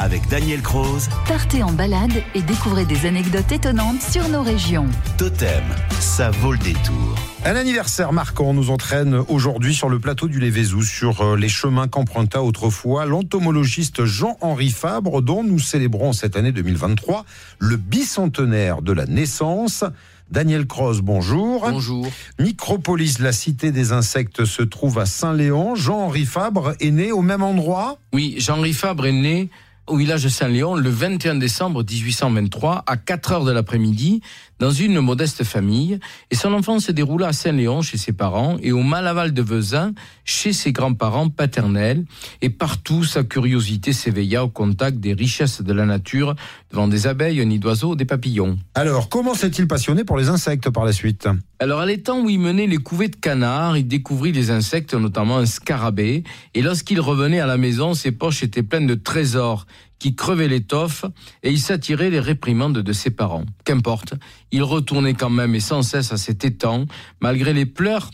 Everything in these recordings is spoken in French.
avec Daniel Croze. Partez en balade et découvrez des anecdotes étonnantes sur nos régions. Totem, ça vaut le détour. Un anniversaire marquant nous entraîne aujourd'hui sur le plateau du Lévézou, sur euh, les chemins qu'emprunta autrefois l'entomologiste Jean-Henri Fabre, dont nous célébrons cette année 2023 le bicentenaire de la naissance. Daniel Cross, bonjour. Bonjour. Micropolis, la cité des insectes, se trouve à Saint-Léon. Jean-Henri Fabre est né au même endroit? Oui, Jean-Henri Fabre est né au village de Saint-Léon le 21 décembre 1823 à 4 heures de l'après-midi dans une modeste famille et son enfance se déroula à Saint-Léon chez ses parents et au Malaval de Vezin chez ses grands-parents paternels. Et partout sa curiosité s'éveilla au contact des richesses de la nature devant des abeilles, un nid d'oiseaux, des papillons. Alors, comment s'est-il passionné pour les insectes par la suite? Alors, à l'étang où il menait les couvées de canards, il découvrit des insectes, notamment un scarabée, et lorsqu'il revenait à la maison, ses poches étaient pleines de trésors qui crevaient l'étoffe et il s'attirait les réprimandes de ses parents. Qu'importe, il retournait quand même et sans cesse à cet étang, malgré les pleurs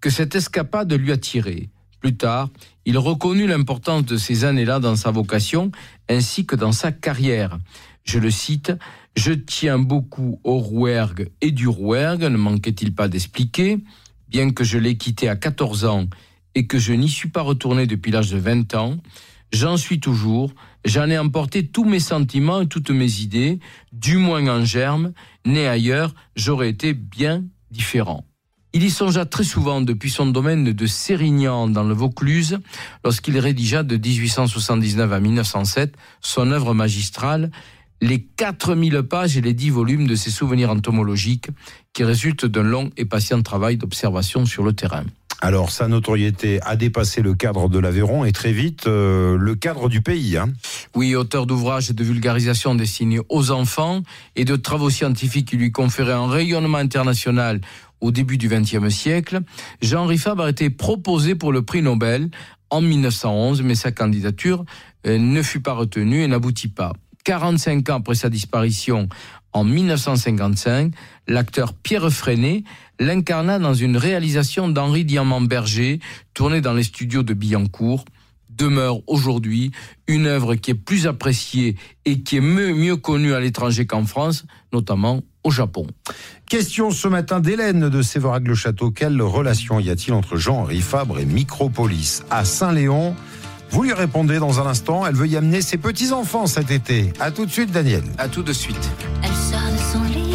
que cette escapade lui attirait. Plus tard, il reconnut l'importance de ces années-là dans sa vocation ainsi que dans sa carrière. Je le cite, Je tiens beaucoup au rouergue et du rouergue, ne manquait-il pas d'expliquer, bien que je l'ai quitté à 14 ans et que je n'y suis pas retourné depuis l'âge de 20 ans, j'en suis toujours, j'en ai emporté tous mes sentiments et toutes mes idées, du moins en germe, né ailleurs, j'aurais été bien différent. Il y songea très souvent depuis son domaine de Sérignan dans le Vaucluse, lorsqu'il rédigea de 1879 à 1907 son œuvre magistrale, les 4000 pages et les 10 volumes de ses souvenirs entomologiques qui résultent d'un long et patient travail d'observation sur le terrain. Alors, sa notoriété a dépassé le cadre de l'Aveyron et très vite euh, le cadre du pays. Hein. Oui, auteur d'ouvrages de vulgarisation destinés aux enfants et de travaux scientifiques qui lui conféraient un rayonnement international au début du XXe siècle, Jean-Henri Fabre a été proposé pour le prix Nobel en 1911, mais sa candidature euh, ne fut pas retenue et n'aboutit pas. 45 ans après sa disparition en 1955, l'acteur Pierre Freinet l'incarna dans une réalisation d'Henri Diamant-Berger, tournée dans les studios de Billancourt, demeure aujourd'hui une œuvre qui est plus appréciée et qui est mieux, mieux connue à l'étranger qu'en France, notamment au Japon. Question ce matin d'Hélène de Séverac-le-Château. Quelle relation y a-t-il entre Jean-Henri Fabre et Micropolis? À Saint-Léon vous lui répondez dans un instant. Elle veut y amener ses petits-enfants cet été. À tout de suite, Daniel. À tout de suite. Elle sort de son lit.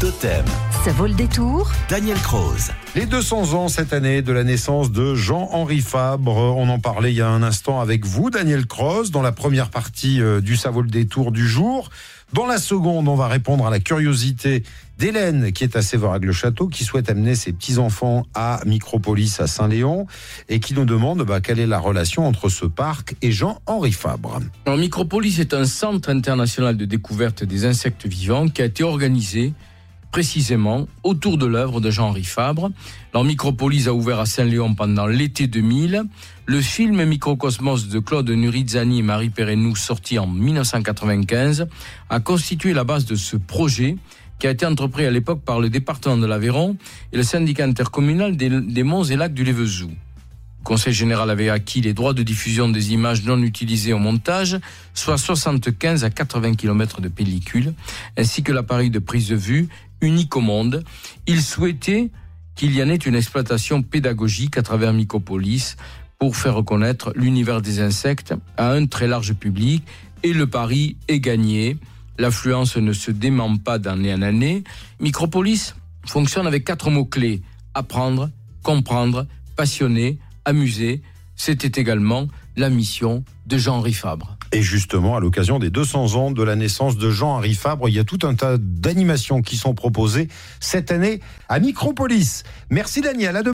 Totem, Ça vaut le détour. Daniel Croze. Les 200 ans cette année de la naissance de Jean-Henri Fabre. On en parlait il y a un instant avec vous, Daniel Croze, dans la première partie euh, du Ça vaut le détour du jour. Dans la seconde, on va répondre à la curiosité d'Hélène, qui est à Séverac-le-Château, qui souhaite amener ses petits-enfants à Micropolis, à Saint-Léon, et qui nous demande bah, quelle est la relation entre ce parc et Jean-Henri Fabre. Alors, Micropolis est un centre international de découverte des insectes vivants qui a été organisé précisément autour de l'œuvre de Jean-Henri Fabre. Alors, Micropolis a ouvert à Saint-Léon pendant l'été 2000. Le film Microcosmos de Claude Nurizzani et Marie Perrenou, sorti en 1995, a constitué la base de ce projet qui a été entrepris à l'époque par le département de l'Aveyron et le syndicat intercommunal des, des monts et lacs du Lévezou. Le Conseil général avait acquis les droits de diffusion des images non utilisées au montage, soit 75 à 80 km de pellicule, ainsi que l'appareil de prise de vue unique au monde. Il souhaitait qu'il y en ait une exploitation pédagogique à travers Mycopolis pour faire reconnaître l'univers des insectes à un très large public et le pari est gagné. L'affluence ne se dément pas d'année en année. Micropolis fonctionne avec quatre mots-clés. Apprendre, comprendre, passionner, amuser. C'était également la mission de Jean-Henri Fabre. Et justement, à l'occasion des 200 ans de la naissance de Jean-Henri Fabre, il y a tout un tas d'animations qui sont proposées cette année à Micropolis. Merci Daniel, à demain.